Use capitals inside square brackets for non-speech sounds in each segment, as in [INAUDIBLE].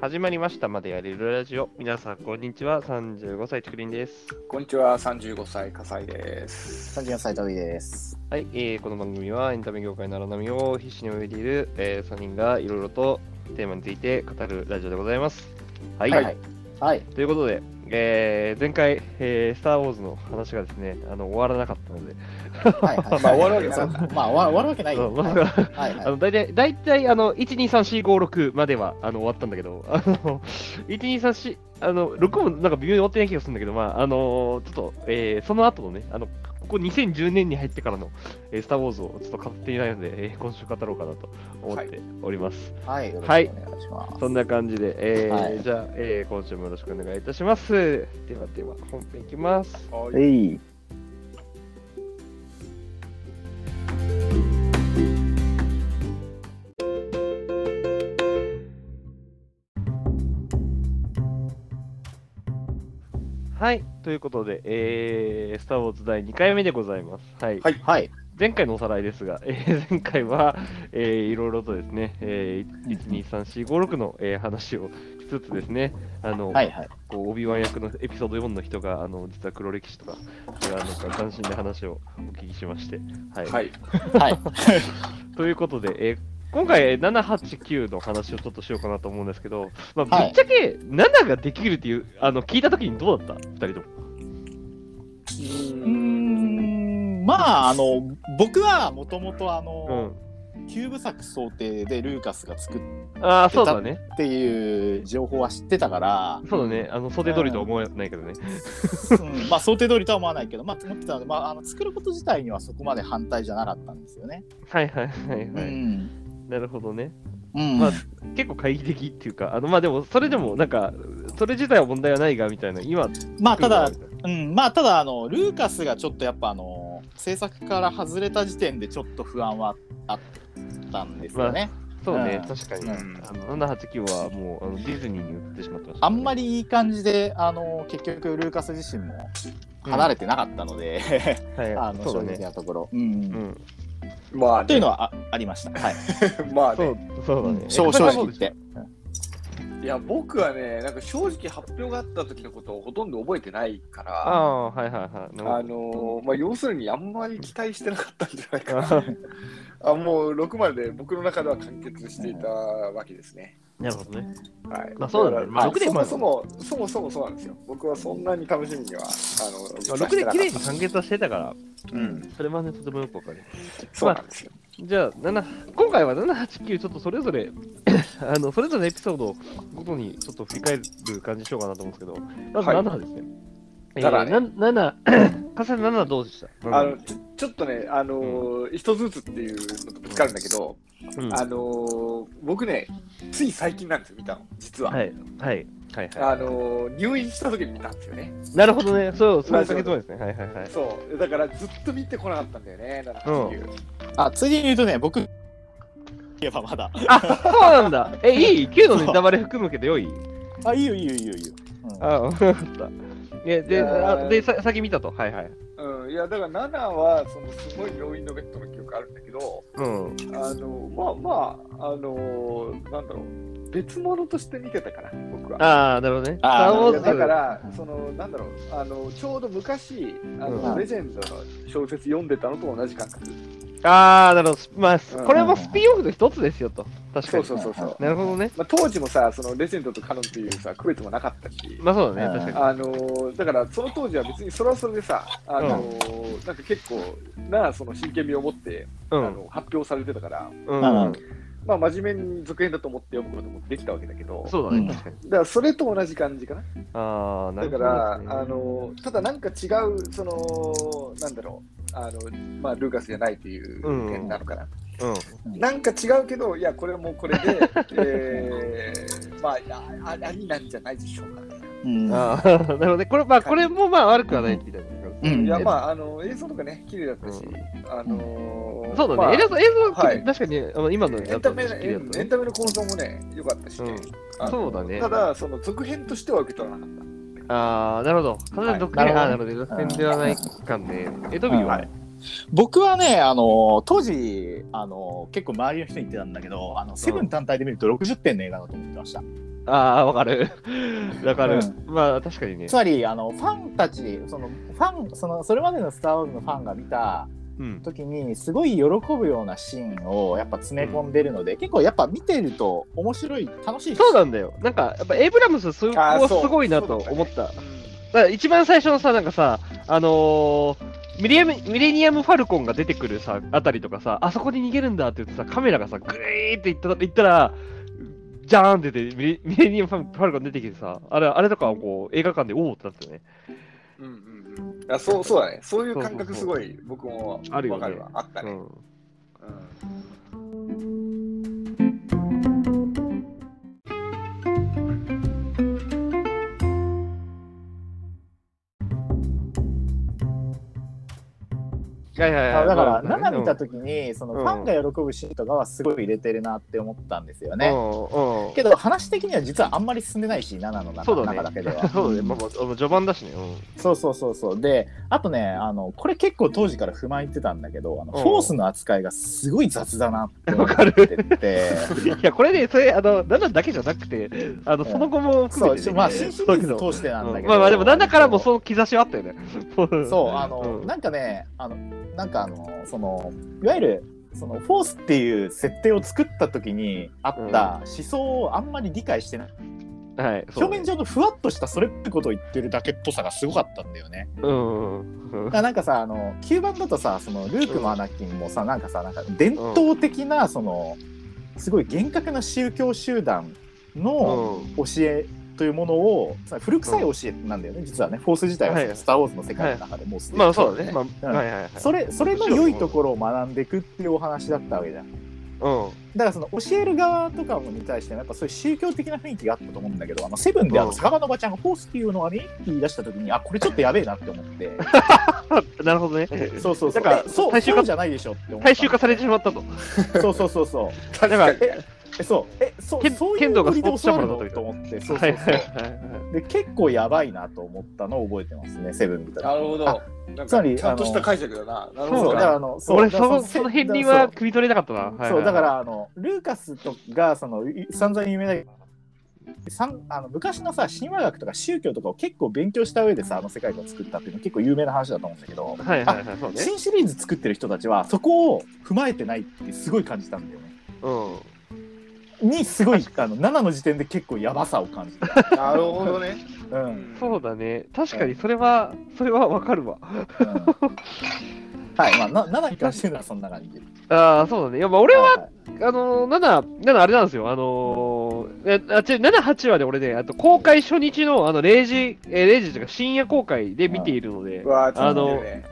始まりましたまでやれるラジオ。皆さん、こんにちは。35歳、ちくりんです。こんにちは、35歳、笠井です。34歳トビです。はい、えーこの番組はエンタメ業界の荒波を必死に泳いでいる、え3人がいろいろとテーマについて語るラジオでございます。はい。はい。はい。ということで、えー前回、えースター・ウォーズの話がですね、あの終わらなかったので、はい。はい。まあ終わるわけないまあ、終わ終わるわけないよ。はい。はい。あの大体、大体、あの、1、2、3、4、5、6までは、あの、終わったんだけど、あの、1、2、3、4、あの、6もなんか微妙に終わってない気がするんだけど、まあ、あの、ちょっと、えーその後のね、あの、ここ2010年に入ってからの、えースター・ウォーズをちょっと語っていないので、えー今週語ろうかなと思っております。はい。よろしくお願い。そんな感じで、えーはいじゃあ、えー今週もよろしくお願いいたします。ではでは、本編いきます。はいはい、ということで、えースター・ウォーズ第2回目でございます。はい。はいはい。前回のおさらいですが、えー前回は、えーいろいろとですね、えー、1、2、3、4、5、6の、えー話をしつつですね、あの、はい。はい。こうオビワン役のエピソード4の人が、あの実は黒歴史とか、それはなんか斬新な話をお聞きしまして、はい。はい。はい。[LAUGHS] ということで、えー今回7、8、9の話をちょっとしようかなと思うんですけど、まあ、ぶはいっちゃけ7ができるっていう、あの聞いたときにどうだった ?2 人とも。うーん。まあ、あの、僕はもともと、あうの、ん。9部作想定でルーカスが作っああ、そうだね。ていう情報は知ってたから、そうだね。あの、袖通りとは思えないけどね。うんまあ、想定通りとは思わないけど、まあ、思ってたので、まあ、あの作ること自体にはそこまで反対じゃなかったんですよね。はいはいはいうん。はい。なるほどね。うん。まあ結構懐疑的っていうか、あのまあでも、それでもなんか、それ自体は問題はないがみたいな、今、まあ、ただうん、まあただあのルーカスがちょっとやっぱあの制作から外れた時点でちょっと不安はあったんですよね。そうね、うん確かに、うんあの789はもうあのディズニーに売ってしまってました、あんまりいい感じであの結局ルーカス自身も離れてなかったので、はい、[LAUGHS] あの正直。なところ。うんうん、まあ、というのはあありました。はい。[LAUGHS] まあそうね。そうだね。正直言っ。て。いや、僕はね、なんか正直発表があった時のことをほとんど覚えてないから、ああ、はいはいはい。あのーまあ、要するにあんまり期待してなかったんじゃないかな。[LAUGHS] ああもう6まで僕の中では完結していたわけですね。なるほどね。はい。まあそうだねまあ6でまあそもそも、そもそもそうなんですよ。僕はそんなに楽しみには、あの、まあ、6で綺麗にさ完結はしてたから、うん。それはね、とてもよくわかる。そうなんですよ。じゃあ、7今回は789、ちょっとそれぞれ、[COUGHS] あのそれぞれのエピソードごとにちょっと振り返る感じにしようかなと思うんですけど、まずはい7ですね？え7ねー、な7、かさ7どうでした？あのちょちょっとね、あのー一つずつっていうのとぶつかるんだけど、うんあのー僕ね、つい最近なんですよ、見たの、実は。はい、はい、はい、あはのー入院した時に見たんですよね。い。なるほどね、そう、そうそう先そうですね。はい、はい、はい。そう、だからずっと見てこなかったんだよね、789。あついでに言うとね僕言えばまだ。あ、そうなんだ。え、いい ?9 のネタバレ含むけどよい？あいいよいいよいいよいいよ。うんあ、わかった。え、で、いやーあで、さ先見たと。はい、はい。うん、いや、だから7は、そのすごい病院のベッドの記憶あるんだけど、うん。あのまあまあ、あのなんだろう、別物として見てたから、僕は。ああ、なるほどね。あだからうん、そのなんだろうあの、ちょうど昔あの、うんレジェンドの小説読んでたのと同じ感覚。ああ、なるほど。まあ、うんこれもスピンオフの一つですよと。確かそうに。そうそうそう。なるほどね。まあ、当時もさ、そのレジェンドとカノンっていうさ、区別もなかったし、まあそうだね、うん確かあのだからその当時は別にそれはそれでさ、あのなんか結構なその真剣味を持って、に。うあん。の発表されてたから、うん。うんまあ、真面目に続編だと思って読むこともできたわけだけど、そうだね、うん確かに。だからそれと同じ感じかな。ああ、なるほど、だから、ね。あのただなんか違う、その、なんだろう、あのまあ、ルーカスじゃないという点なのかな。うん。なんか違うけど、いや、これもこれで、[LAUGHS] えー、まあ、いやあありなんじゃないでしょうかね。うんああ、なるほどね。これ、まあ、これもまあ悪くはないみたいな。うんいや、まあ、あの映像とかね、綺麗だったし、うんあのーそうだね。まあ映像、映像、はい確かに、あの今のエンタメエンタメの構造もね、良かったしそうだねただ、その続編としては受け取らなかった。ああ、なるほど。完全に独はいなるほど。独占ではない感ね。え、トビーは、はい僕はね、あの当時あの結構周りの人に言ってたんだけど、あのセブン単体で見ると60点の映画だと思ってました。ああ、わかる。[LAUGHS] わかる。うまあ、確かにねつ。まりあのファンたちそのファンそのそれまでの「スター・ウォーズ」のファンが見たうん。時にすごい喜ぶようなシーンをやっぱ詰め込んでるので、結構やっぱ見てると面白い楽しいそうなんだよ。なんか、やっぱエイブラムス、そういう子あーそうすごいなと思った。だから一番最初のさ、なんかさ、あのーミレミミレニアム・ファルコンが出てくるさ、あたりとかさ、あそこに逃げるんだって言ってさ、カメラがさ、グイーっていったいったら、ジャーンって出てミレ、ミレニアム・ファルコン出てきてさ、あれあれとかはこう映画館でおおってなったよね。うんあそうそうだね。そういう感覚すごい僕もあるよねわかるわ。あったね。うん。うんいはいはい。あだからまあ7見た時にそのファンが喜ぶシーンとかはすごい入れてるなって思ったんですよね。うんうん。けど話的には実はあんまり進んでないし7の中そうだね中だけでは。[LAUGHS] そうだね。まあ、まあ序盤だしね。うん。そうそうそうそうであとねあのこれ結構当時から不満言ってたんだけどあのうんフォースの扱いがすごい雑だなって思ってて [LAUGHS] いや、これね、それ、あの、7だけじゃなくて、あの、その後も含めて、ね。そうまあ新シリーズ通してなんだけど、まあまあでも7からもその兆しはあったよね。そうあの、うんなんかねあのなんかあのそのいわゆるそのフォースっていう設定を作った時にあった思想をあんまり理解してない、はい。そう表面上のふわっとしたそれっぽいことを言ってるだけっぽさがすごかったんだよね。うん。うなんかさあの9番だとさそのルークもアナキンもさ、なんかさなんか伝統的なそのすごい厳格な宗教集団の教えというものをさ古臭い教えなんだよね、実はねフォース自体はスター・ウォーズの世界の中でもうすでにまあそうだね。まあ、うんはいはいはい。それそれの良いところを学んでいくっていうお話だったわけじゃん。うん。だからその教える側とかもに対してもやっぱそういう宗教的な雰囲気があったと思うんだけどあのセブンであの酒場のおばちゃんがフォースっていうのはね言い出した時にあこれちょっとやべえなって思って [LAUGHS] なるほどね。そうそうそうだからえそう大衆化じゃないでしょって思った大衆化されてしまったと。そうそうそうそう [LAUGHS] 確かに。ええそうえそ剣そうい剣道がうノリでスポーツチャン教わるの？と思ってそうはいそうそうはいはいはい。で結構やばいなと思ったのを覚えてますねセブン見たあなるほど。つまりちゃんとした解釈だな。なるそうだほどな。からあのそう俺、その、その片鱗は汲み取れなかったな。はいはいそうだからあのルーカスとがそのい散々有名だけどさんあの昔のさ神話学とか宗教とかを結構勉強した上でさあの世界観を作ったっていうのは結構有名な話だと思うんだけど、はいはいはい。そうね。新シリーズ作ってる人たちはそこを踏まえてないってすごい感じたんだよね。うん。にすごいあの7の時点で結構やばさを感じた。なるほどね。うんそうだね。確かにそれは、それはわかるわ。うんはい、まあ、な7に関してはそんな感じ。ああ、そうだね。いや、まあ俺は、はいあのー、7、7あれなんですよ。あのー、えあ、違う、7、8はね、俺ね、あと公開初日の、あの、0時、えー、0時というか深夜公開で見ているのであのね。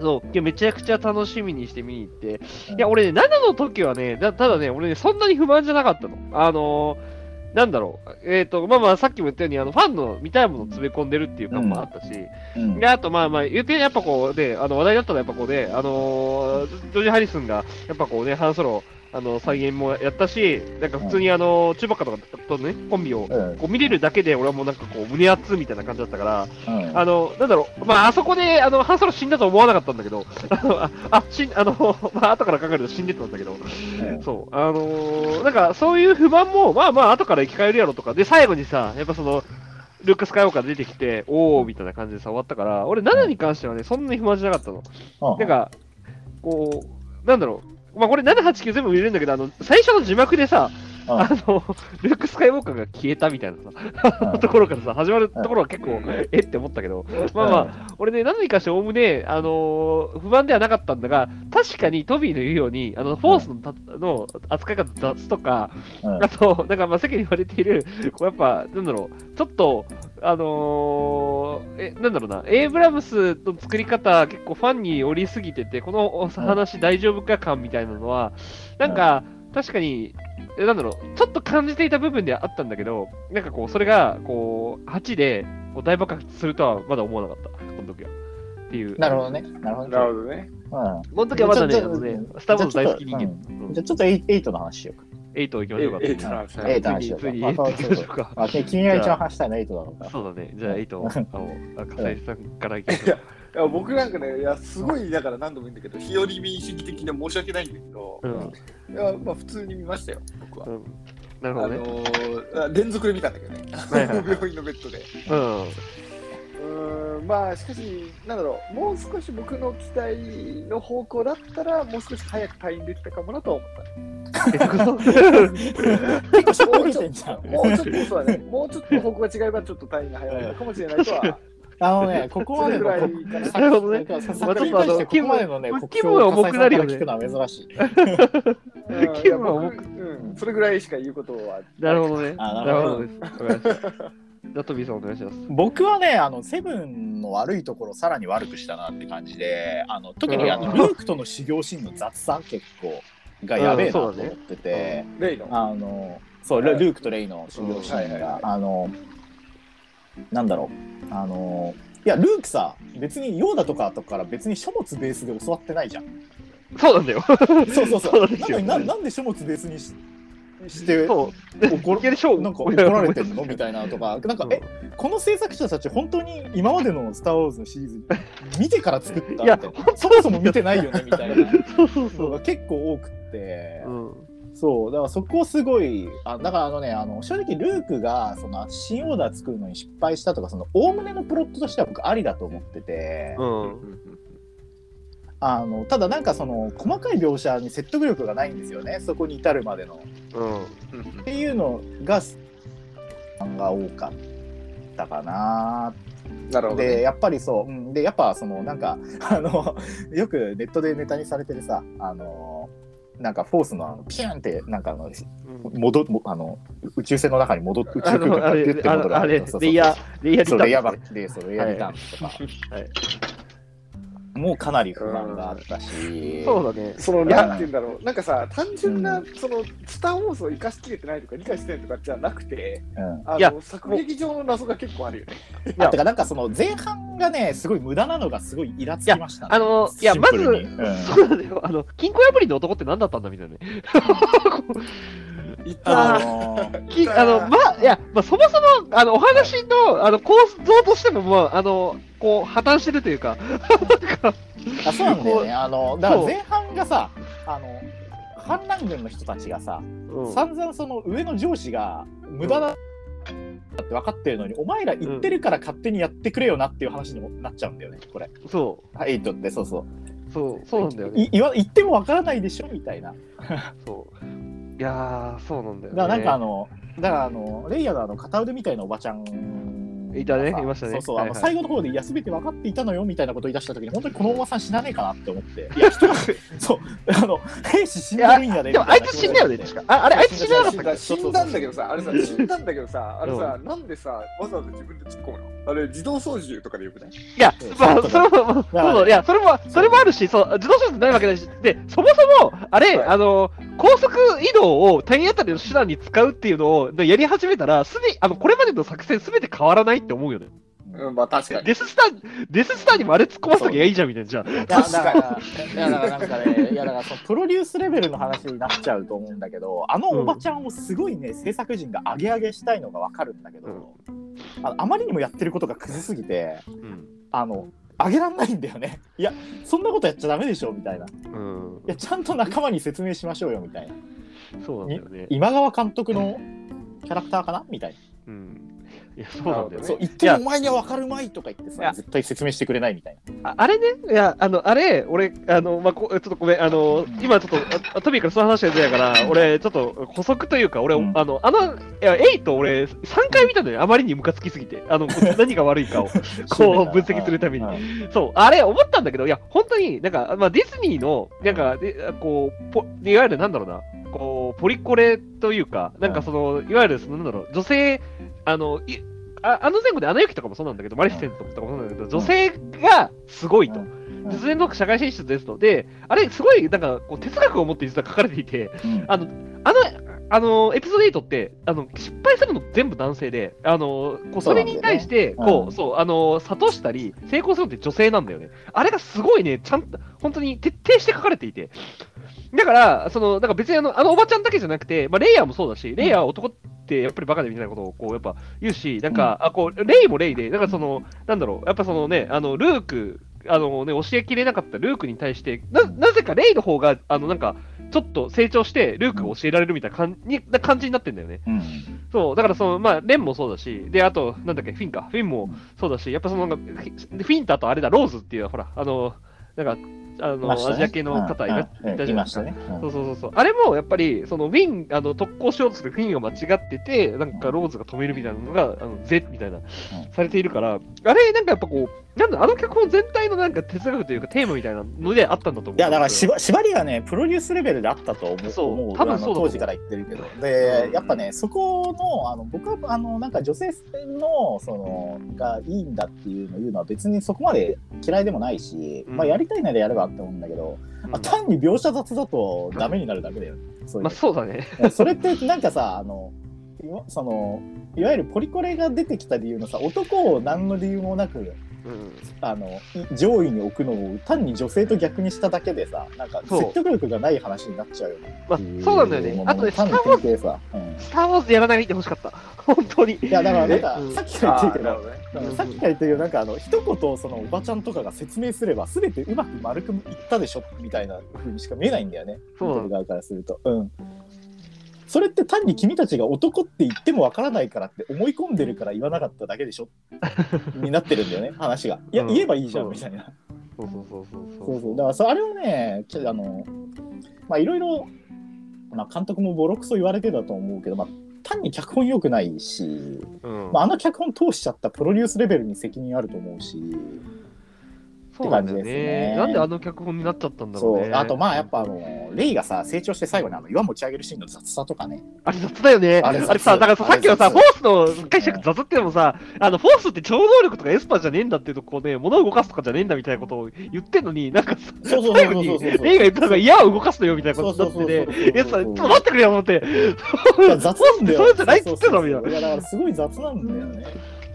そう、いやめちゃくちゃ楽しみにして見に行って、うん。いや、俺ね、7の時はね、だただね、俺ね、そんなに不満じゃなかったの。あのー、なんだろう、えっ、と、まあまあ、さっきも言ったように、あの、ファンの見たいものを詰め込んでるっていう感もあったし、うん。で、あと、まあまあ、言って、やっぱこう、で、あの、話題だったのは、やっぱこうね、あのージョージ・ハリスンが、やっぱこうね、ハンソロ、あの、再現もやったし、なんか普通にあの、チューバッカとかとね、コンビを、うんこう見れるだけで、俺はもうなんかこう、胸熱みたいな感じだったから、うん。あの、なんだろう、まあ、あそこで、あの、ハンソロ死んだと思わなかったんだけど、あの、あ、あ死ん、あの、[LAUGHS] まあ、後から考えると死んでたんだけど、うんそう、あのーなんか、そういう不満も、まあまあ、後から生き返るやろとか、で、最後にさ、やっぱその、ルーク・スカイウォーカー出てきて、おーみたいな感じでさ、終わったから、俺、7に関してはね、そんなに不満じゃなかったの。なんか、こう、なんだろう、まあ、これ、7、8、9全部見れるんだけど、あの、最初の字幕でさ、あの、ルーク・スカイウォーカーが消えたみたいなさ、ところからさ、始まるところは結構、えって思ったけど、まあまあ、俺ね、何にかしておおむね、あのー不満ではなかったんだが、確かにトビーの言うように、あの、フォースのたの扱い方雑とか、うん。あと、なんかまあ世間に言われている、こうやっぱ、なんだろう、ちょっと、あのーえ、なんだろうな、エイブラムスの作り方、結構ファンに寄りすぎてて、このお話大丈夫か感みたいなのは、なんか、確かに、えなんだろう、ちょっと感じていた部分ではあったんだけど、なんかこう、それが、こう、8で、こう大爆発するとはまだ思わなかった、この時は。っていう。なるほどね。なるほどね。なるほどね。うんこの時はまだね、あのね、スター・ウォーズ大好き人間。うんじゃあちょっと8の話しようか。8行きましょうか。えええな話ええ話しようか。君が一番話したいのは8だろうから。そうだね。じゃあ、8を、あの、あ笠井さんからいきましょう。いや僕なんかね、いや、すごい、だから何度も言うんだけど、日和民主義的で申し訳ないんだけど、うん。いや、まあ普通に見ましたよ、僕は。うんあなるほどね。のーあ連続で見たんだけどね、はいはい [LAUGHS] 病院のベッドで。うん。んまあしかし、なんだろう、もう少し僕の期待の方向だったら、もう少し早く退院できたかもなとは思った。[LAUGHS] 結構。もうちょっと、そうだね、もうちょっと方向が違えば、ちょっと退院が早かったかもしれないとは。あのね、ここまでのななるほどねなんかさまあ作品に対してここまでのね、気分は重くなるよね聞くのは珍しい。うん気分は重くそれぐらいしか言うことは。なるほどね。あななるほどです。さんお願いします。僕はね、あのセブンの悪いところをさらに悪くしたなって感じで、あの特にあのうんルークとの修行シーンの雑さ結構がやべえなと思ってて、レイの。あのそうルルークとレイの修行シーンがあのなんだろうあのいやルークさ別にヨーダとかとから別に書物ベースで教わってないじゃん。そうなんだよ。そうそうそう。そうなんでなななんで書物ベースにしして。怒なんか怒られてんの？みたいなとか、なんか、え、この制作者たち、本当に今までのスター・ウォーズのシリーズ見てから作ったみたいないやそもそも見てないよねみたいなそうそうそう。のが結構多くって、うん。そう、だからそこすごい、あだからあのね、あの正直、ルークがその新オーダー作るのに失敗したとか、そのおおむねのプロットとしては僕、ありだと思ってて、うん。あのただなんかその細かい描写に説得力がないんですよね、そこに至るまでの。うん。っていうのがが多かったかななるほど、でね。やっぱりそう、うん、でやっぱそのなんかあのよくネットでネタにされてるさあのなんかフォースのあのピュンってなんかあのうん。戻もあの宇宙船の中に戻って宇宙あ空間からピュッ、て戻るあれレイヤー、レイヤーリターレイヤーバックでレイヤーリターンとか、はい。もうかなり不満があったし、そうだね。その、いや。なんて言うんだろう、なんかさ、単純な、うその、スター・ウォーズを生かしきれてないとか、理解してないとかじゃなくて、うん、あいやの、作劇上の謎が結構あるよね。あてかなんかその前半がねすごい無駄なのがすごいイラつきましたね。あの、いや、まず、そうだよ。あの、金庫破りの男って何だったんだみたいなね。言った。あなのーきあの、まあ、いや、まあ、そもそも、あの、お話の、あの、構造としても、まあ、あの、こう、破綻してるというか、[LAUGHS] あそうなんだよね。あのだから前半がさ、あの反乱軍の人たちがさ、うん散々その上の上司が無駄だって分かってるのに、お前ら言ってるから勝手にやってくれよなっていう話にもなっちゃうんだよね。これ。そエイトってそうそう。う、そう、そうなんだよね。い言わ言っても分からないでしょみたいな。[LAUGHS] そう。いやー、そうなんだよね。だからなんかあの、だからあのレイヤーのあの片腕みたいなおばちゃんいたねいましたね。そうそう、はいはい。あの最後の方でいや全て分かっていたのよみたいなことを言い出した時に本当にこのおばさん死なねえかなって思って。いや人が [LAUGHS] そうあの兵士死んでるんやでで。も、あいつ死んだよね、確か。あ、あれ、あいつ死んだなか。ったっけ死んだんだけどさ、あれさ、死んだんだけどさ、あれさ、なんでさ、わざわざ自分で突っ込むの？あれ、自動操縦とかでよくない？いやそう、まあ、そうそれも、まあそうそう、いや、それも、それもあるし、そう、自動車じゃないわけだし、で、そもそも、あれ、はい。あの、高速移動を体当たりの手段に使うっていうのをやり始めたら、すでに、あの、これまでの作戦すべて変わらないって思うよね。うん、まあ確かに。デススター、デススターにもあれ突っ込ませときゃいいじゃん、みたいな、じゃあ。いやだから、いやだからなんかね、いやだからそのプロデュースレベルの話になっちゃうと思うんだけど、あのおばちゃんをすごいね、制作陣が上げ上げしたいのがわかるんだけど、あのあまりにもやってることがクズすぎて、うん。あの、上げらんないんだよね。いや、そんなことやっちゃダメでしょ、みたいな。いうん。や、ちゃんと仲間に説明しましょうよ、みたいな。そうなんだよね。今川監督のキャラクターかなみたいな。うん。いや、そうなんだよね。そう。言ってもお前には分かるまいとか言ってさ絶対説明してくれないみたいな。ああれね、いや、あの、あれ、俺、あの、まあ、こちょっとごめん、あの、今ちょっと、あトビーからその話が出たから、俺、ちょっと補足というか、俺、うん。あの、あの、いや、エイト、俺、3回見たのよ、あまりにムカつきすぎて、あの、こう [LAUGHS] 何が悪いかを、こう、分析するために。うん。そう、あれ、思ったんだけど、いや、本当に、なんか、まあ、ディズニーの、なんか、でこう、ポいわゆる、なんだろうな、こう、ポリコレというか、なんかその、いわゆる、その、なんだろう、女性、あの、いああの前後でアナ雪とかもそうなんだけど、マリフィセントとかもそうなんだけど、女性がすごいと。うん突然の社会進出ですと。で、あれ、すごい、なんか、こう哲学を持って実は書かれていて、うんあの、あの、あの、エピソード8って、あの、失敗するの全部男性で、あの、こうそれに対して、こう、そう、あの、諭したり、成功するのって女性なんだよね。あれがすごいね、ちゃんと、本当に徹底して書かれていて。だから、その、なんか別にあの、あのおばちゃんだけじゃなくて、まあ、レイヤーもそうだし、レイヤーは男ってやっぱりバカでみたいなことを、こう、やっぱ言うし、なんか、あ、こう、レイもレイで、なんかその、なんだろう、やっぱそのね、あの、ルークあのね、教えきれなかったルークに対して、ななぜかレイの方が、あのなんか、ちょっと成長して、ルークが教えられるみたいな感にな感じになってんだよね。うんそう、だからその、まあ、レンもそうだし、で、あと、なんだっけ、フィンか。フィンもそうだし、やっぱその、なんかフィフィンタとあれだ、ローズっていう、ほら、あの、なんか、あの、ねアジア系の方いまうんうんいたじゃないですか。いましたね。うんそうそうそうそう。あれもやっぱり、そのウィン、あの特攻しようとするフィンが間違ってて、なんかローズが止めるみたいなのが、あのゼみたいな、されているから、あれ、なんかやっぱこう、なんだ、あの脚本全体のなんか哲学というかテーマみたいなのであったんだと思う。いやだから縛縛りがねプロデュースレベルであったと思うそう多分そう当時から言ってるけどで、うんやっぱねそこのあの僕はあのなんか女性のそのがいいんだっていうの言うのは別にそこまで嫌いでもないし、うんまあやりたいならやればって思うんだけど、うんまあ、単に描写雑だとダメになるだけだよね。そうまあそうだね。のそれってなんかさあのいわそのいわゆるポリコレが出てきた理由のさ男を何の理由もなくうん。あのい上位に置くのを単に女性と逆にしただけでさなんか説得力がない話になっちゃうよね。まあそうなんだよね。あとね、スター・ウォーズ、スター・ウォーズやらないでほしかった。本当に。いやだからなんか、うんさっきから言ってるけどさっきから言ってるけどなんかあの一言そのおばちゃんとかが説明すれば全てうまく丸くいったでしょみたいな風にしか見えないんだよね。そう。側からすると。うんそれって単に君たちが男って言ってもわからないからって思い込んでるから言わなかっただけでしょ？[LAUGHS] になってるんだよね話が。いや、うん。言えばいいじゃんみたいな。そうそうそうそうそう。そうだからそあれをねちょあのまあいろいろ、まあ、監督もボロクソ言われてたと思うけど、まあ、単に脚本良くないし、うん。まあ、あの脚本通しちゃったプロデュースレベルに責任あると思うしそうなんだよって感じですね。ねなんであの脚本になっちゃったんだろそううね。あとまあやっぱあのレイがさ成長して最後にあの岩持ち上げるシーンの雑さとかねあれ雑だよね。あれさ、だからささっきのさ、フォースの解釈雑ってのもさ、あの、フォースって超能力とかエスパーじゃねえんだっていうとこね、物を動かすとかじゃねえんだみたいなことを言ってんのに、なんかさ、そうそう最後に、レイが言ったのが、矢を動かすのよみたいなことになってて、え、さ、ちょっと待ってくれよ、思って。雑なんだよそうじゃないっつってたのよそうそうそういやだからすごい雑なんだよね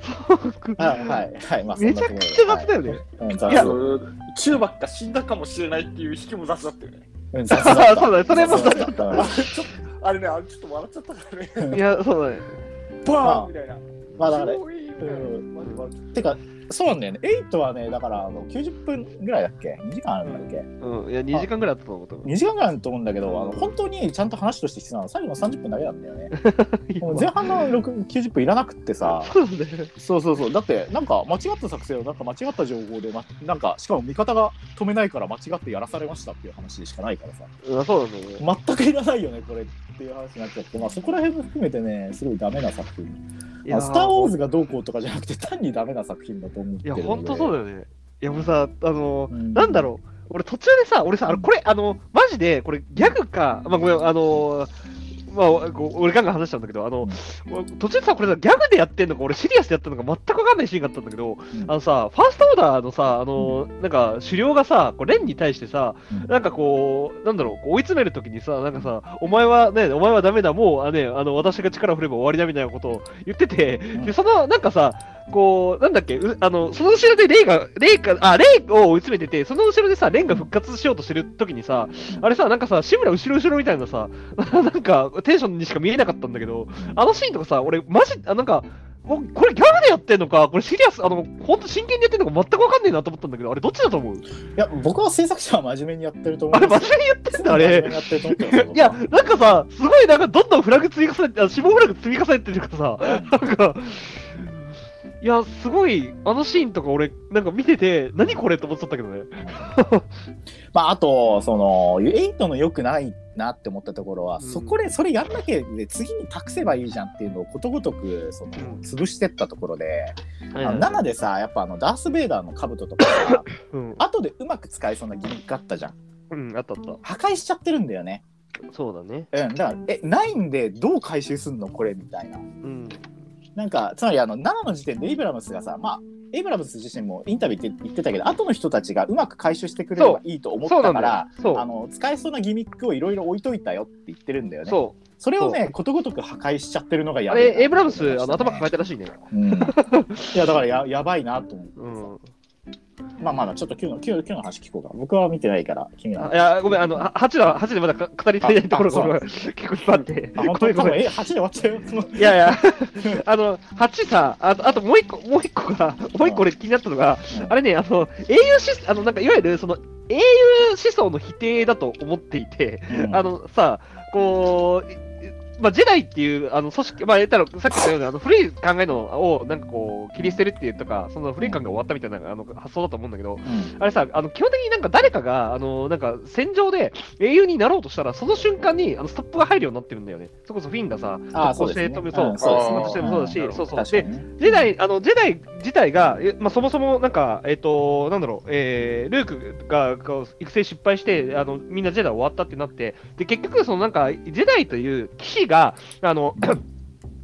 [LAUGHS] はいはいはいまあめちゃくちゃ雑だよね。はいうん雑いやそう中ばっか死んだかもしれないっていう引きも雑だったよね。うん雑だったそうだねそれも雑だったあれちょっとあれね、あれちょっと笑っちゃったからね。いや、そうだね。バーンみたいな。まあだからすごいみたいなうん。てかそうなんだよね。8はねだからあの90分ぐらいだっけ？2時間あるんだっけ、うん。いや、2時間ぐらいだったと思うと思う。2時間ぐらいだと思うんだけどあの本当にちゃんと話として必要なの。は最後の30分だけなんだよね。[LAUGHS] もう前半の6 90分いらなくってさ。そう。そうそうだってなんか間違った作戦をなんか間違った情報で、ま、なんかしかも味方が止めないから間違ってやらされましたっていう話でしかないからさ。うんそうだよね。全くいらないよねこれっていう話になっちゃって、まあ、そこら辺も含めてねすごいダメな作品。いやあスター・ウォーズがどうこうとかじゃなくて単にダメな作品だと思っていや、るのでほんとそうだよね。いや、もうさ、あの、うんなんだろう。俺途中でさ、俺さ、あのこれ、あの、マジで、これギャグか、まあごめん、あの、まあ、こう俺ガンガン話したんだけど、あの、俺途中でさ、これさ、ギャグでやってんのか、俺シリアスでやってんのか全くわかんないシーンがあったんだけど、ん。あのさ、ファーストオーダーのさ、あの、なんか、狩猟がさ、こうレンに対してさ、うん。なんかこう、なんだろう、こう追い詰めるときにさ、なんかさ、お前はね、お前はダメだ、もう、あね、あの、私が力を振れば終わりだみたいなことを言ってて、ん。で、その、なんかさ、こう、なんだっけ、うあの、その後ろでレイが、レイが、あ、レイを追い詰めてて、その後ろでさ、レンが復活しようとしてるときにさ、あれさ、なんかさ、志村後ろ後ろみたいなさ、[LAUGHS] なんか、テンションにしか見えなかったんだけど、あのシーンとかさ、俺、マジ、あなんか、ここれギャグでやってんのか、これシリアス、あの、ほんと真剣にやってんのか全くわかんねえなと思ったんだけど、あれどっちだと思う？いや僕は制作者は真面目にやってると思あれうんです真面目にやってんだ、あれいや、なんかさ、すごいなんかどんどんフラグ積み重ねて、あ死亡フラグ積み重ねてるからさ、なんか、いや、すごい、あのシーンとか俺、なんか見てて、何これと思っちゃったけどね。[LAUGHS] まああとその8の良くないなって思ったところは、うんそこでそれやんなきゃで次に託せばいいじゃんっていうのをことごとくそのうん潰してったところで、はいあの7でさやっぱあのダース・ベイダーの兜とかさうん、後でうまく使えそうなギミックあったじゃんうん、あったあっ破壊しちゃってるんだよねた。そうだね。うんだからえ9でどう回収すんのこれみたいなうん。なんかつまりあの7の時点でエイブラムスがさまあエイブラムス自身もインタビューで言ってたけど後の人たちがうまく回収してくれればいいと思ったから。あの使えそうなギミックをいろいろ置いといたよって言ってるんだよね。そそれをねことごとく破壊しちゃってるのがう。やばいなあれ、エイブラムス、あの頭抱えたらしいね。うん、いやだからややばいなと思ってうん。まあまだちょっと Q の Q, Q の話聞こうか。僕は見てないから、君は。あいや、ごめん、あの、は8だ、8でまだか語り足りないところが結構いっぱいあって。あ、本ごめんごめん。え、8で終わっちゃういやいや、[LAUGHS] あの、8さ、あと、あともう一個、もう一個が、[LAUGHS] もう一個俺気になったのが、うんあれね、あの、英雄思、あの、なんか、いわゆる、その、英雄思想の否定だと思っていて、うんあの、さ、こう、いまあ、ジェダイっていう、あの、組織、まあ、言ったら、さっき言ったように、あの、古い考えのを、なんかこう、切り捨てるっていうとか、その古い考えが終わったみたいな、あの、発想だと思うんだけど、うんあれさ、あの基本的になんか誰かが、あのなんか戦場で英雄になろうとしたら、その瞬間にあのストップが入るようになってるんだよね。それこそフィンがさ、あ特攻してそうですねそう、うんそう、してもそうだし、うんそうそう。で。ジェダイ、あの、ジェダイ自体が、えまあ、そもそもなんか、えっ、と、なんだろう、えー、ルークがこう育成失敗して、あの、みんなジェダイ終わったってなって、で、結局、そのなんか、ジェダイという騎士が、あの、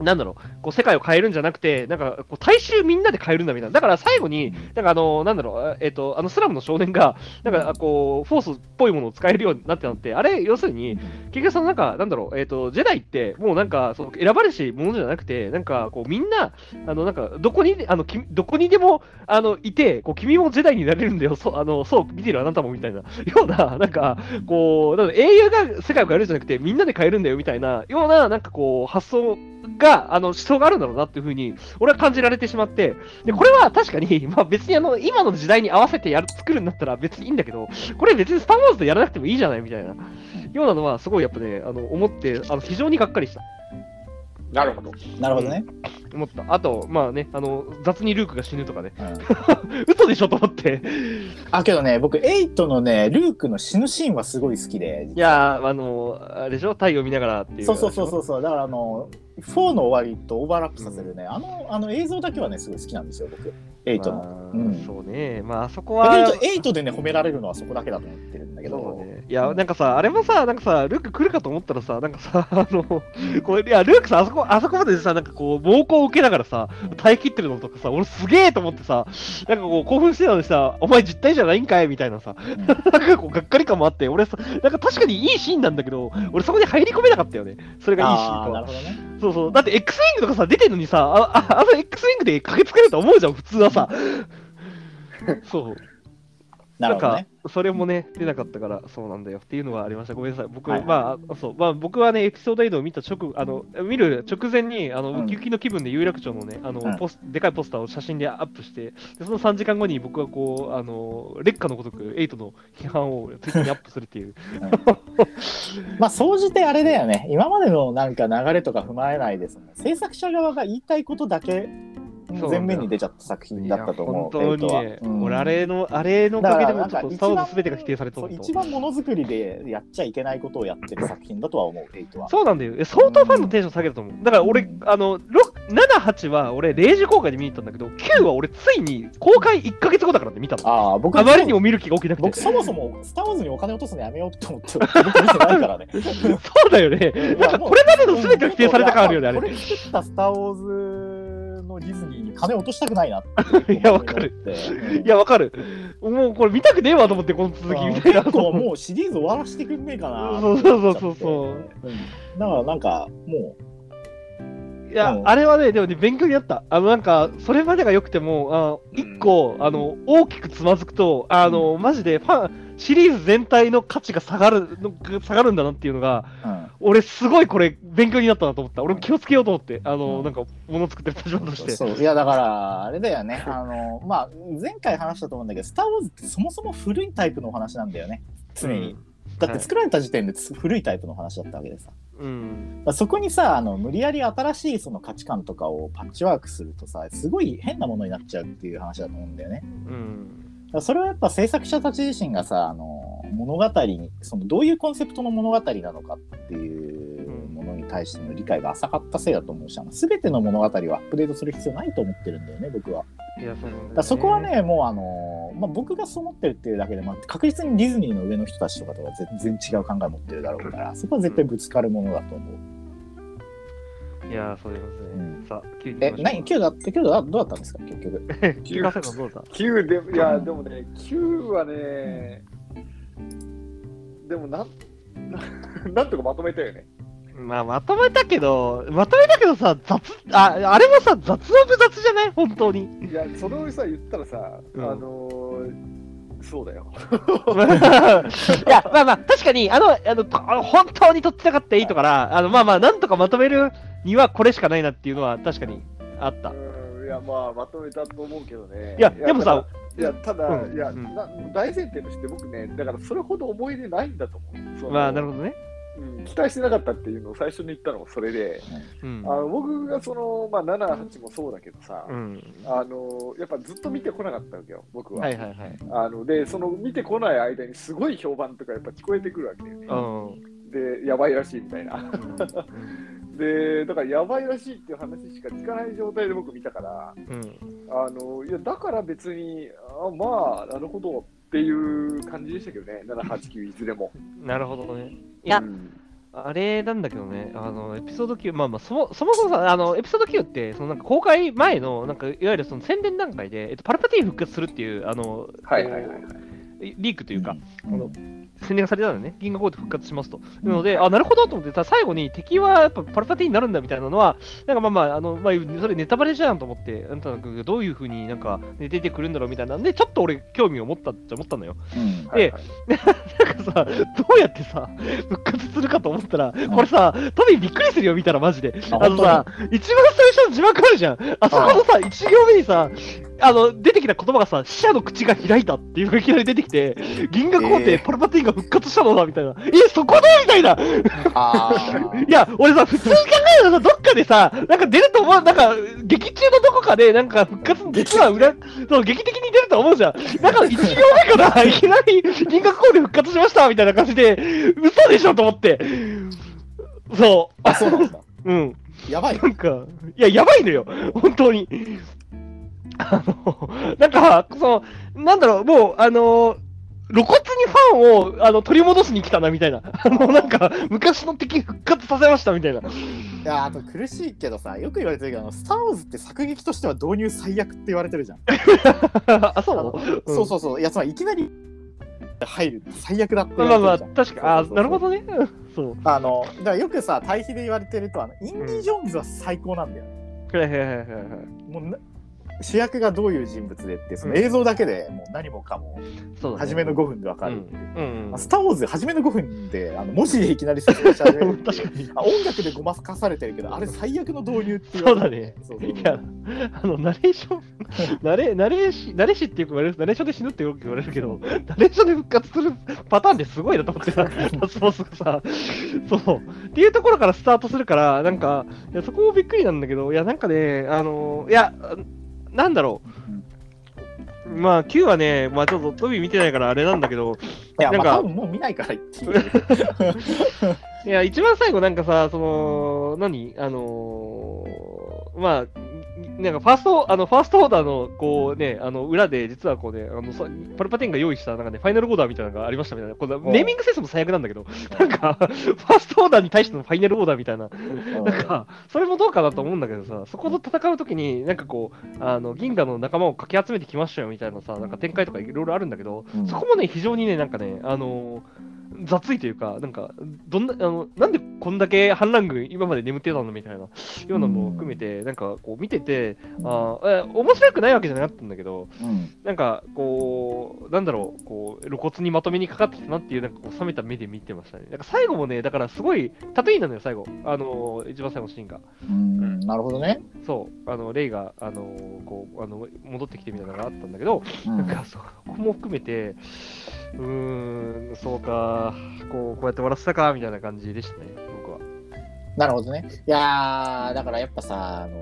なんだろう、こう世界を変えるんじゃなくて、なんか、こう大衆みんなで変えるんだみたいな。だから最後に、なんかあの、なんだろう、えっ、と、あのスラムの少年が、なんかこう、フォースっぽいものを使えるようになってなって、あれ、要するに、結局そのなんか、なんだろう、えっ、と、ジェダイって、もうなんか、その選ばれしものじゃなくて、なんか、こう、みんな、あの、なんか、どこに、あの、きどこにでも、あの、いて、こう、君もジェダイになれるんだよ、そう、あの、そう、見てるあなたも、みたいな、ような、なんか、こう、なんだ英雄が世界を変えるんじゃなくて、みんなで変えるんだよ、みたいな、ような、なんかこう、発想が、あの、思想があるんだろうなっていうふうに、俺は感じられてしまって、で、これは確かに、[LAUGHS] まあ別にあの、今の時代に合わせてやる、作るんだったら別にいいんだけど、これ別にスター・ウォーズでやらなくてもいいじゃないみたいな、ようなのは、すごいやっぱね、あの、思って、あの、非常にがっかりした。なるほど。なるほどね。思った。あと、まあね、あの、雑にルークが死ぬとかね、うん [LAUGHS] 嘘でしょと思って。あ、けどね、僕、エイトのね、ルークの死ぬシーンはすごい好きで。いやー、あの、あれでしょ？太陽見ながらっていうそうそうそうそう。だからあの、4の終わりとオーバーラップさせるね、あの、あの映像だけはね、すごい好きなんですよ、僕。エイトの。まあうんそうね。まあ、あそこは。エイトでね、褒められるのはそこだけだと思ってるんだけど。ね、いや、なんかさ、あれもさ、なんかさ、ルーク来るかと思ったらさ、なんかさ、あの、これ、いや、ルークさ、あそこ、あそこまでさ、なんかこう、猛攻を受けながらさ、耐え切ってるのとかさ、俺すげえと思ってさ、なんかこう、興奮してたのにさ、お前実体じゃないんかいみたいなさ、うんなんかこう、がっかり感もあって、俺さ、なんか確かにいいシーンなんだけど、俺そこに入り込めなかったよね。それがいいシーンあーなる。ほどね。そうそう。だって X ウィングとかさ、出てんのにさ、あああの X ウィングで駆けつけると思うじゃん、普通はさ。[LAUGHS] そう。なるほどね。んか、それもね、出なかったから、そうなんだよっていうのはありました。ごめんなさい。僕、はいまあ、そう、まあ、僕はね、エピソード8を見た直、あの、見る直前に、あの、うんウキウキの気分で有楽町のね、あの、うんポスでかいポスターを写真でアップして、でその3時間後に僕はこう、あの、劣化のごとく8の批判をツイッターにアップするっていう。まあ、総じてあれだよね。今までのなんか流れとか踏まえないですもん。制作者側が言いたいことだけそう前面に出ちゃった作品だったと思う。本当にね、あれの、あれのおかげでもちょっと、だからなんかスター・ウォーズ全てが否定されそう一番ものづくりでやっちゃいけないことをやってる作品だとは思う、エイトは。そうなんだよ。え相当ファンのテンション下げると思う。だから俺、うんあの、6 7、8は俺、0時公開で見に行ったんだけど、9は俺、ついに公開1ヶ月後だからって見たの。ああ、僕あまりにも見る気が起きなくて。僕そもそもスター・ウォーズにお金落とすのやめようと思って僕見てないからね。[LAUGHS] そうだよね。なんかこれまでの全てを否定された感あるよね、あれ。これ作ったスター・ウォーズのディズニーに金落としたくないなって。[LAUGHS] いやわかる。うん。いや、わかる。もうこれ見たくねえわと思って、この続きみたいな。結構もうシリーズ終わらせてくんねえかなそうそうそうそうそううん。だからなんかもいや、うん。あれはね、でもね、勉強になった。あの、なんか、それまでが良くても、あ一個、あの、大きくつまずくと、あの、マジでファン、シリーズ全体の価値が下がるの、下がるんだなっていうのが、う、うん俺、すごいこれ、勉強になったなと思った。俺も気をつけようと思って、あの、うん。なんか、もの作ってる立場として。そういやだからあれだよね。あのまあ前回話したと思うんだけど「スター・ウォーズ」ってそもそも古いタイプのお話なんだよね。常に、だって作られた時点でつ古いタイプのお話だったわけでさ。うん。らそこにさあの無理やり新しいその価値観とかをパッチワークするとさすごい変なものになっちゃうっていう話だと思うんだよね。うん。それはやっぱ制作者たち自身がさあの物語にそのどういうコンセプトの物語なのかっていうものに対しての理解が浅かったせいだと思うしあの全ての物語をアップデートする必要ないと思ってるんだよね僕は。いや、そうなんだそこは、ねもうあのまあ、僕がそう思ってるっていうだけで、まあ、確実にディズニーの上の人たちとかとは全然違う考えを持ってるだろうからそこは絶対ぶつかるものだと思う。いや、そうですね。うんさあ、9え、何 ?9 だって9だどうだったんですか？結局。聞かせたどうだ9で、いや、でもね、9はね、でもなん、な [LAUGHS] なんとかまとめたよね。まあ、まとめたけど、まとめたけどさ、雑、あ、あれもさ、雑オブ雑じゃない？本当に。いや、それをさ、言ったらさ、うんあのー、そうだよ。[LAUGHS] いや、まあまあ、確かに、あの、あの、と本当にとってなかったいいとから、あの、まあまあ、なんとかまとめるにはこれしかないなっていうのは確かにあった。うん、いや、まあ、まとめたと思うけどね。いや、でもさ、いや、ただ、うんいや、うんな大前提として僕ね、だからそれほど思い出ないんだと思う。まあ、なるほどね。うん、期待してなかったっていうのを最初に言ったのもそれで、うん。あの僕がその、まあ、7、8もそうだけどさ、うん。あのやっぱずっと見てこなかったわけよ、僕は。はいはいはい。あので、その見てこない間にすごい評判とかやっぱ聞こえてくるわけだよね。うん。で、やばいらしいみたいな。[LAUGHS] うん。で、だからやばいらしいっていう話しか聞かない状態で僕見たから、うん。あのいやだから別に、あまあ、なるほどっていう感じでしたけどね、7、8、9いずれも。[LAUGHS] なるほどね。いやうんあれなんだけどね、あの、エピソード9、まあまあ、そもそもそもさ、あの、エピソード9って、そのなんか公開前の、なんか、いわゆるその宣伝段階で、えっと、パルパティ復活するっていう、あの、はいはいはいはい。リークというか、うんこの宣伝がされたのね、銀河ゴールド復活しますと。なので、あ、なるほどと思って、最後に敵はやっぱパルパティになるんだみたいなのは、なんかまあまあ、あのまあ、それネタバレじゃんと思って、あんたがどういうふうになんか出てくるんだろうみたいなんで、ちょっと俺、興味を持ったっちゃ思ったのよ。うんで [LAUGHS] なんかさ、どうやってさ、復活するかと思ったら、これさ、トビーびっくりするよ、見たらマジで。ああのさ、一番最初の字幕あるじゃん。あそこのさ、一行目にさ、あの、出てきた言葉がさ、死者の口が開いたっていうのがいきなり出てきて、銀河皇帝、えーパルパティが復活したのだ、みたいな。え、そこでみたいな。[LAUGHS] いや、俺さ、普通に考えたらさ、どっかでさ、なんか出ると思う、なんか、劇中のどこかで、なんか復活、実は裏、そう、劇的に出ると思うじゃん。なんか、一行目から、いきなり、銀河皇帝復活しました、みたいな感じで、嘘でしょと思って。そあ、そうなんだ。う。[LAUGHS] うん。やばい。なんか、いや、やばいのよ、本当に。あの、なんか、その、なんだろう、もう、あの、露骨にファンをあの取り戻しに来たなみたいな、[LAUGHS] あのなんか昔の敵復活させましたみたいな。いやあと苦しいけどさ、よく言われてるけど、スター・ウォーズって作劇としては導入最悪って言われてるじゃん。[LAUGHS] あ、そう、そうそうそう。いや、つまりいきなり入る最悪だってまあまあ、言われてるじゃん。確か、あ、なるほどね。うんそう。あの、だからよくさ、対比で言われてると、あのインディ・ジョーンズは最高なんだよ。はいはいはいはいはい。もうな主役がどういう人物でって、そのうん。映像だけでもう何もかも、そうだね。初めの5分でわかる。うん。スター・ウォーズ、初めの5分で、あの文字でいきなり説明し始め [LAUGHS] 音楽でごまかされてるけど、あれ最悪の導入って言われてるそうそう。いや、あの、ナレーション、[LAUGHS] ナレ、ナレーシ、ナレーシってよく言われる、ナレーションで死ぬってよく言われるけど、ナレーションで復活するパターンってすごいなと思ってさ、ラスボスがさ、そう。っていうところからスタートするから、なんか、いやそこもびっくりなんだけど、いや、なんかね、あの、いや、なんだろう。まあ、Q はね、まあちょっとトビー見てないからあれなんだけど、いや、なんかまあ、多分もう見ないから [LAUGHS] いや、一番最後なんかさ、その、何？あのーまあ、なんかファースト、あの、ファーストオーダーの、こうね、あの、裏で、実はこうね、あの、さパルパテンが用意した、なんかね、ファイナルオーダーみたいなのがありましたみたいな、これネーミングセンスも最悪なんだけど、なんか、ファーストオーダーに対してのファイナルオーダーみたいな、なんか、それもどうかなと思うんだけどさ、そこと戦うときに、なんかこう、あの、銀河の仲間をかき集めてきましたよみたいなさ、なんか展開とかいろいろあるんだけど、うん。そこもね、非常にね、なんかね、あのー雑いというか、なんか、どんな、あの、なんでこんだけ反乱軍今まで眠ってたのみたいな、ようなのも含めて、なんかこう見てて、あーえ面白くないわけじゃなかったんだけど、うんなんかこう、なんだろう、こう、露骨にまとめにかかってきたなっていう、なんかこう、冷めた目で見てましたね。なんか最後もね、だからすごい、タトゥインなのよ、最後。あのー一番最後のシーンが。うんなるほどね。そう、あの、レイが、あのーこう、あの、戻ってきてみたいなのがあったんだけど、うんなんかそこも含めて、うーん、そうか、こうこうやって終わらせたかみたいな感じでしたね、僕は。なるほどね。いやー、だからやっぱさ、あの、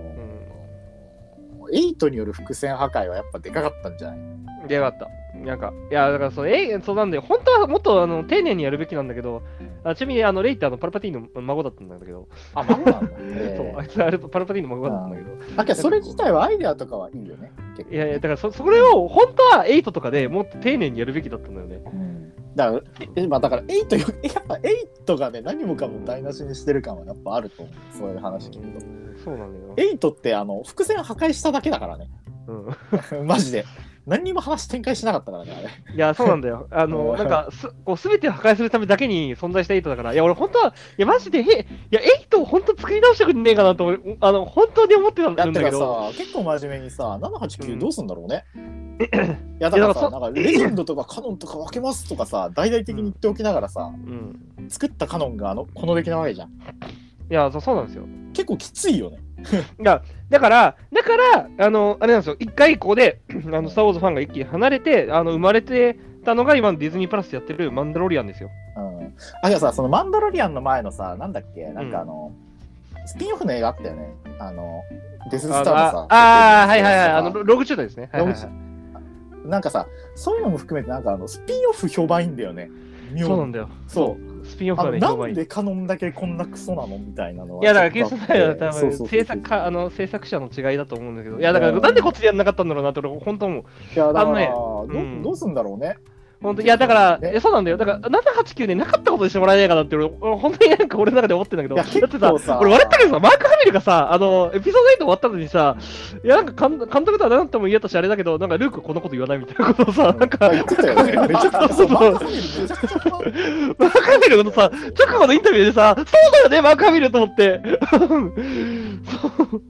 エイトによる伏線破壊はやっぱでかかったんじゃない？うん、でよかった。なんか、いや、だからそう、えそうなんで、本当はもっとあの丁寧にやるべきなんだけど、あちなみにあのレイってあのパルパティーンの孫だったんだけど、あ、孫なんだ。[LAUGHS] そうえあいつあれパルパティーンの孫だったんだけど、ーだけどそれ自体はアイデアとかはいいよね。結構いやいや、だからそそれを本当は8とかでもっと丁寧にやるべきだったんだよね。うんだから、えまあ、だからエイトよ、やっぱエイトがね、何もかも台無しにしてる感はやっぱあると思う。そういう話聞くと。そうなんだよ。エイトってあの伏線破壊しただけだからね。うん、[LAUGHS] マジで。何にも話展開しなかったからね、あれ。いや、そうなんだよ。[LAUGHS] あの、なんか、すこう全てを破壊するためだけに存在したエイトだから、いや、俺、本当は、いや、マジで、へいや、エイトを本当作り直してくんねえかなと思う、あの、本当に思ってたんだだってかけど、さ、結構真面目にさ、う789んどうすんだろうね。[CLEARS THROAT] いや、だからさ、いやだからそなんかレジェンドとかカノンとか分けますとかさ、大々的に言っておきながらさ、うん。作ったカノンがあのこの出来なわけじゃん。いや、そうなんですよ。結構きついよね。[LAUGHS] いや、だから、だから、あの、あれなんですよ、一回以降で、[CLEARS THROAT] あの、スター・ウォーズファンが一気に離れて、あの、生まれてたのが今のディズニープラスでやってるマンダロリアンですよ。うん。あ、じゃあさ、そのマンダロリアンの前のさ、なんだっけ、なんかあの、スピンオフの映画あったよね。あの、デススターのさ。ああー、はいはいはい、あの、ロログチューターですね。はいはいはいログなんかさ、そういうのも含めて、なんかあの、スピンオフ評判いいんだよね。妙にそうなんだよ。そう。スピンオフあのがね。なんでカノンだけこんなクソなのみたいなのは。いや、だから、ケースちょっとあってないは多分、制作か、あの、制作者の違いだと思うんだけど、いや、だから、うんなんでこっちでやんなかったんだろうなって、俺、本当思う。いや、だから、あのねどうんどうすんだろうね。本当いや、だから、ねえそうなんだよ。だから、789でなかったことにしてもらえないかなって、俺、俺本当になんか俺の中で思ってんだけど、だってささ、俺笑ったけどさ、マーク・ハミルがさ、あの、エピソード8終わったのにさ、いや、なんか監監督とは何とも言えたし、あれだけど、なんかルークこんなこと言わないみたいなことをさ、なんか、言ってたよね。めちゃくちゃ、そうそうマークハミルのさ、直後のインタビューでさ、そうだよね、マーク・ハミルと思って。そう。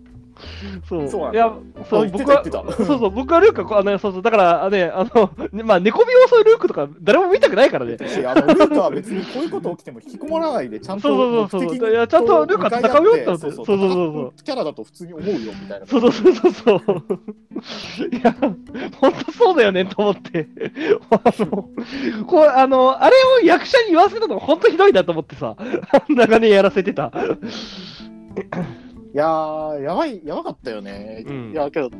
そう。なんだ。いや、そう、僕は、そうそう、僕はルークはあの、そうそう、だから、あね、あの、ね [LAUGHS] まあ、猫ビを襲うルークとか、誰も見たくないからね。しあのルーカは別にこういうこと起きても引きこもらないでちゃんとそうそうそうそう。いやちゃんとルーカ戦うよってそうそうそう。そうそう戦キャラだと普通に思うよみたいな。そうそうそう。そうそう。いや、本当そうだよねと思って。あの、こう、あの、あれを役者に言わせたの本当ひどいなと思ってさ、[LAUGHS] 長年やらせてた。いやーやばいやばかったよね、うん。いやけどい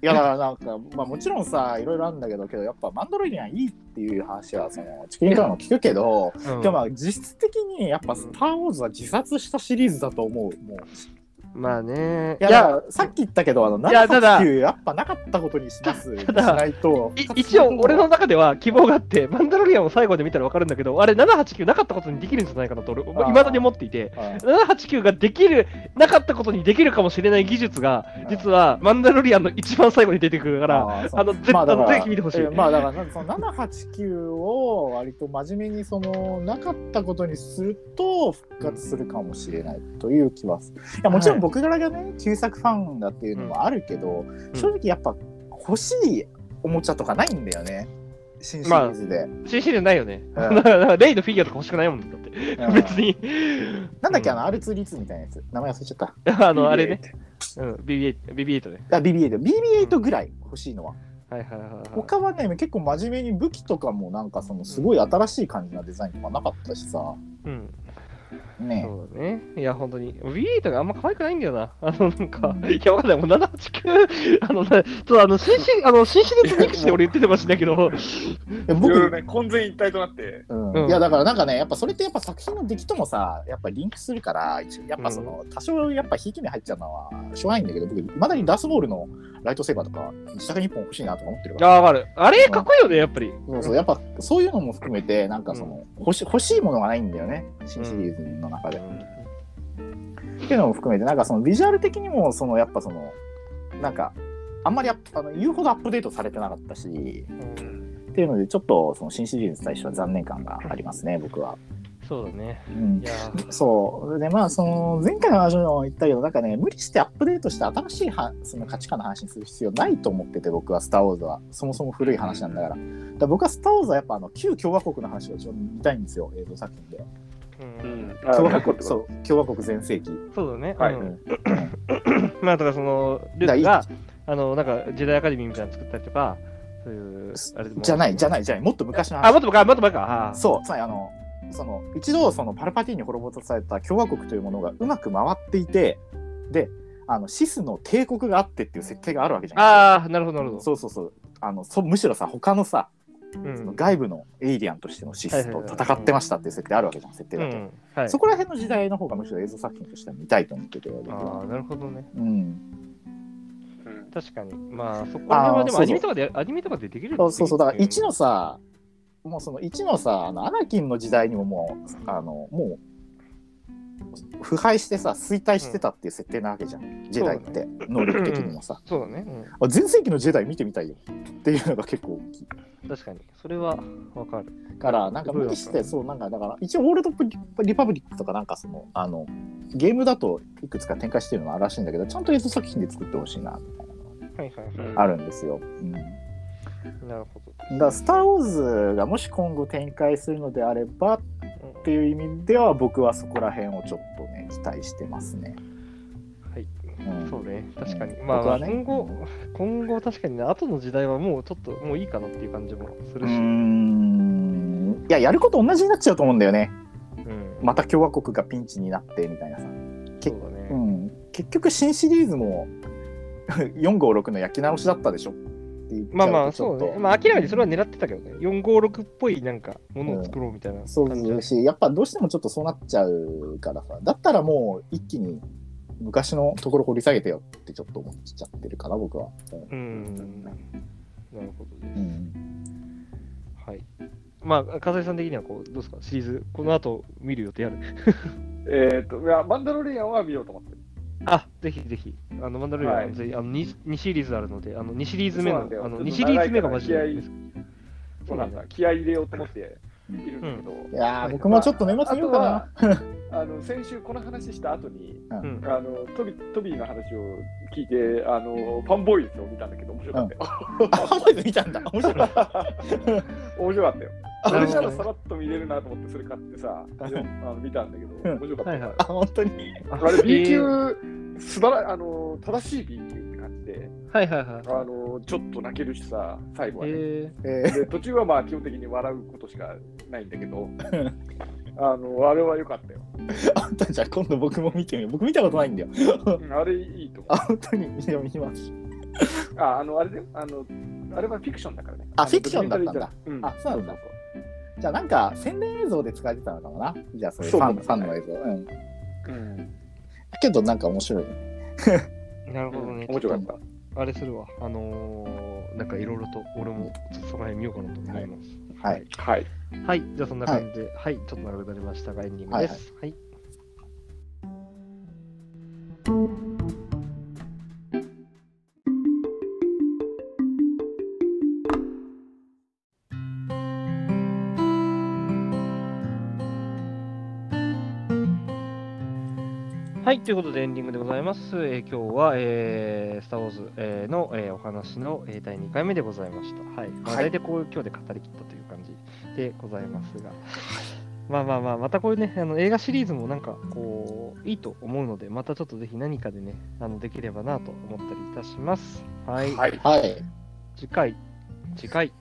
やだからなんか、まあ、もちろんさいろいろあるんだけどけどやっぱマンドロリアンいいっていう話はそのチキンからも聞くけど、うん。でもまあ実質的にやっぱ「スター・ウォーズ」は自殺したシリーズだと思うもうまあね。いやだからさっき言ったけどあのいやただ789やっぱなかったことにします。[LAUGHS] しないと。い一応、俺の中では希望があって、マンダロリアンを最後で見たら分かるんだけど、あれ、789なかったことにできるんじゃないかなと、俺、いまだに思っていて、はい789ができる、なかったことにできるかもしれない技術が、実はマンダロリアンの一番最後に出てくるから、あの、絶対、ぜひ見てほしい。えまあだからその789を割と真面目にそのなかったことにすると復活するかもしれないという気はする。いやもちろんはい僕らがね旧作ファンだっていうのもあるけど、正直やっぱ欲しいおもちゃとかないんだよね新シリーズで。新シリーズないよね。うん [LAUGHS] だからレイのフィギュアとか欲しくないもんだって。うん別に。なんだっけあの、の R2D2 みたいなやつ名前忘れちゃった。[LAUGHS] あの、あれね。うん、BB8、BB8 ね。あ BB8 BB8 ぐらい欲しいのは。はいはいはいはい。他はね結構真面目に武器とかもなんかそのすごい新しい感じなデザインとかなかったしさ。うん。ねそうだね。いや、本当に。BB8 があんま可愛くないんだよな。あの、なんか、うんいや、わかんない。もう789、あの、なちょっとあの、新シあの、新シリーズ憎しで俺言っててましたけど、いやい僕ろいろね、混然一体となって、うんうんいやだからなんかねやっぱそれってやっぱ作品の出来ともさやっぱリンクするから一応やっぱその、多少やっぱひいき目入っちゃうのはしょうがないんだけど僕いまだにダースボールのライトセーバーとか自宅に1本欲しいなとか思ってるからあ、わかる。あれ、かっこいいよね、やっぱり。そうそうやっぱそういうのも含めてなんかその、欲し欲しいものがないんだよね新シリーズの中で、っていうのも含めてなんかそのビジュアル的にもそのやっぱそのなんかあんまりあの言うほどアップデートされてなかったしっていうのでちょっとその新シリーズに対しては残念感がありますね僕は。そうだね。うんいやーそう。で、まあ、その、前回の話も言ったけど、なんかね、無理してアップデートして新しいはその価値観の話にする必要ないと思ってて、僕はスター・ウォーズは。そもそも古い話なんだから。だから僕はスター・ウォーズはやっぱ、あの、旧共和国の話を一応見たいんですよ、映像作品で。うんん、共和国、そう、共和国全盛期。そうだね。はいうん [COUGHS] まあ、だからその、ルークが、あの、なんか、時代アカデミーみたいなの作ったりとか、そういう、あれでもじゃない、じゃない、じゃない、もっと昔のあ、話。もっと前か、もっと前か。そう、つまりあの、その、一度、その、パルパティーンに滅ぼされた共和国というものがうまく回っていて、で、あの、シスの帝国があってっていう設定があるわけじゃない。ああ、なるほど、なるほど。そうそうそう。あのそむしろさ他のさ、うん。その外部のエイリアンとしてのシスと戦ってましたっていう設定あるわけじゃん設定だと、うんはい。そ。こら辺の時代の方がむしろ映像作品としては見たいと思ってて僕あはあ、なるほどね。うん。とうん。確かに。まあ、そこら辺はでもアニメとかで、アニメとかでできるそうそうそう。だから1のの、さもうその1のさあのアナキンの時代にももうあのもう腐敗してさ衰退してたっていう設定なわけじゃん、ジェダイって、能力的にもさ。そうだね。あ全盛期のジェダイ見てみたいよ。っていうのが結構大きい。うん、確かに。それはわかる。からなんか無理してすそうなんかだから一応オールドリパブリックとかなんかそのあのゲームだといくつか展開してるのはあるらしいんだけどちゃんと映像作品で作ってほしいなみたいなのはいはいはい。があるんですよ、うん、なるほら「スター・ウォーズ」がもし今後展開するのであればっど。ていう意味では僕はそこら辺をちょっとね期待してますね、はい。うん、そうね。確かに。うんまあ、ね今後、今後確かにね、後の時代はもうちょっともういいかなっていう感じもすうるし。いややること同じになっちゃうと思うんだよねうんまた共和国がピンチになってみたいなさけそうだね。うん、結局新シリーズも [LAUGHS] 456の焼き直しだったでしょって言っちゃまあまあ、とちょっとそうね。まあ、明らかにそれは狙ってたけどね。456っぽいなんかものを作ろうみたいな感じそうだいうしやっぱどうしてもちょっとそうなっちゃうからさだったらもう一気に昔のところ掘り下げてよってちょっと思っちゃってるかな僕は、うん。なるほどです。うん、はい。まあ、笠井さん的にはこう、どうですか？シリーズ、この後見る予定ある？[LAUGHS] えっと、いや、マンダロリアンは見ようと思ってる。あ、ぜひぜひ。あの、マンダロリアン、はいぜひあの 2, 2シリーズあるので、あの2シリーズ目の、あのちょっと2シリーズ目がマジで。そうなんだ。気合い入れようと思っているんだけど。いやー僕もちょっと年末見ようかな、あの先週この話した後に、うん。あのトビトビーの話を聞いて、あのファンボーイズを見たんだけど、面白かったよ。あハマイズ見たんだ。面白い。[LAUGHS] 面白かったよ。あそれならさらっと見れるなと思って、それ買ってさ、あの見たんだけど、面白かったよ。はいはい。あ本当に。あれ B 級、素晴らあの正しい B 級はいはいはい。あのちょっと泣けるしさ、最後はね。ええー。で途中はまあ基本的に笑うことしかないんだけど、[LAUGHS] あのあれは良かったよ。あんたじゃあ今度僕も見てみよう。僕見たことないんだよ。うんあれいいと思あ本当に？見てみます。う。あ、あの、あれで、あの、あれはフィクションだからね。のあフィクションだったんだ。ドキュメンタリーじゃないあそうなんだ。そうじゃあなんか宣伝映像で使われてたのかもな？じゃあそういうファンの映像。うん。そううん。けどなんか面白いなるほどね。面白かった。あれするわ。あのー、なんかいろいろと俺もその辺見ようかなと思います。はい。はい。はい。じゃあそんな感じで、はい、ちょっと長くなりましたが、エンディングです。はい。はい、ということでエンディングでございます。えー今日は、えースター・ウォーズ、えーの、えーお話の、えー第2回目でございました。はい。まあ、はい大体こう今日で語り切ったという感じでございますが、まあまあまあ、またこういうね、あの映画シリーズもなんかこう、いいと思うので、またちょっとぜひ何かでね、あのできればなと思ったりいたします。はい。はい。はい次回、次回。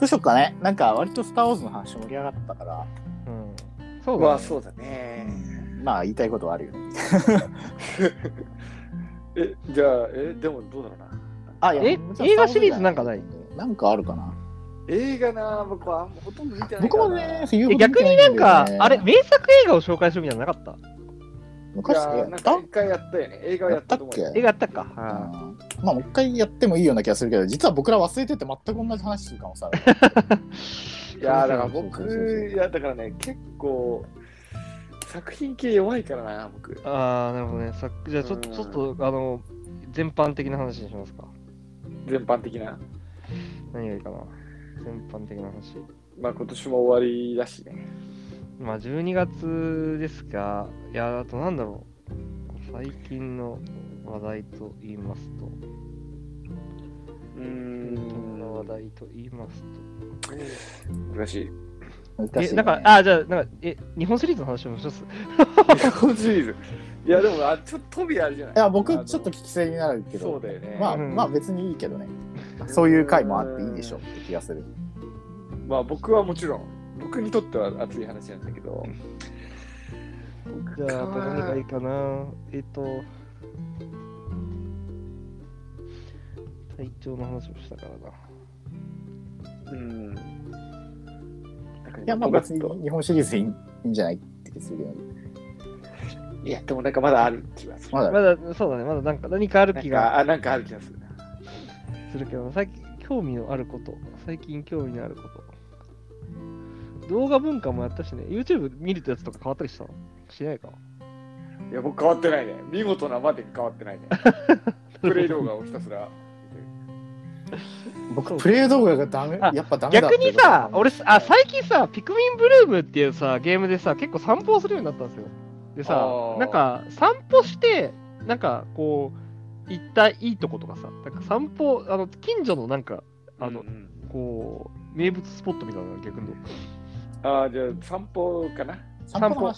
どうしよっかねなんか割と「スター・ウォーズ」の話盛り上がったから、うん。そうだ、ね。まあ、そうだね。まあ言いたいことはあるよね。[LAUGHS] え、じゃあ、え、でもどうだろうな。あえもちろん映画シリーズなんかないなんかあるかな。映画な、僕はほとんど見てない僕からもねえ逆になんか、あれ、名作映画を紹介するみたいなのなかった？い昔やなんやった？か一回やったよね。映画はやったと思うよ。やったっ映画あったか。うあんまあもう一回やってもいいような気がするけど実は僕ら忘れてて全く同じ話する可能性あるいやーだからそうそうそう僕、そう。いやだからね、結構、作品系弱いからな、僕。あー、なるほどね。さじゃあちょっと、うんちょっと、あの、全般的な話にしますか。全般的な。何がいいかな。全般的な話。まあ今年も終わりだしね。まあ、12月ですが、いや、あとなんだろう。最近の話題と言いますと、うー最近の話ん、題と言います難しい。難しい、ね、なんか、あ、じゃあ、なんか、え、日本シリーズの話をします？日本シリーズ。[LAUGHS] いや、でも、あちょっと飛びあるじゃないいや僕ちょっと聞き捨てになるけどそうだよね。まあ、うんまあ別にいいけどねそういう回もあっていいでしょうって気がするまあ僕はもちろん、僕にとっては熱い話なんだけど、じゃあ、あと何がいいかな？えっと、体調の話をしたからな。うん。いやまあ別に日本シリーズでいいんじゃないって気がするけどいや、でもなんかまだある気がする。まだまだ、そうだね、まだなんか何かあるなん気がかあなんかある気がするな。するけど、最近興味のあること、最近興味のあること。動画文化もやったしね、YouTube 見るってやつとか変わったりしたしないか？いや、僕変わってないね。見事なまでに変わってないね。[LAUGHS] プレイ動画をひたすら僕プレイ動画がダメあやっぱダメだ逆にさ、俺さあ、最近さ、ピクミンブルームっていうさ、ゲームでさ、結構散歩をするようになったんですよ。でさなんか散歩して、なんかこう、行ったいいとことかさ、なんか散歩、あの、近所のなんか、あのうんうんこう、名物スポットみたいな逆に。ああ、じゃあ散歩かな？散歩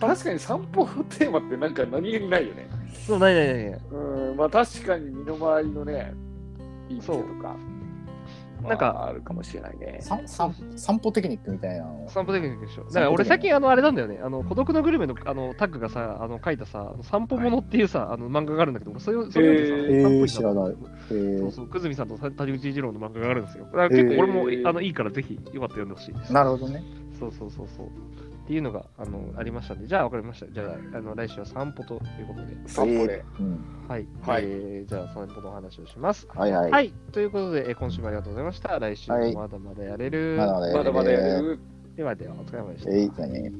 確かに散歩のテーマってなんか何気にないよね。そう、ないないないない。うん、まあ確かに身の回りのね、いい店とか、まあなんかあるかもしれないね。散散散歩テクニックみたいな。の散歩テクニックでしょ。だから俺最近あのあれなんだよね、あの孤独のグルメのあのタッグがさ、あの書いたさ、あの散歩物っていうさ、あの漫画があるんだけど、俺それをそれをさ、えー。散歩知らないえそうーそう、久住さんと谷口一郎の漫画があるんですよ。だから結構俺も、えー。あのいいからぜひよかったら読んでほしい。なるほどね。そうそうそうそう。っていうのがあのありましたんで、じゃあ分かりました。じゃあ、あの来週は散歩ということで。散歩で。はい。はいえーじゃあ散歩のお話をします。はいはい。はい。ということで、え今週もありがとうございました。来週もまだまだやれる。まだまだやれるまだやれる。ではでは、お疲れ様でした。えいじね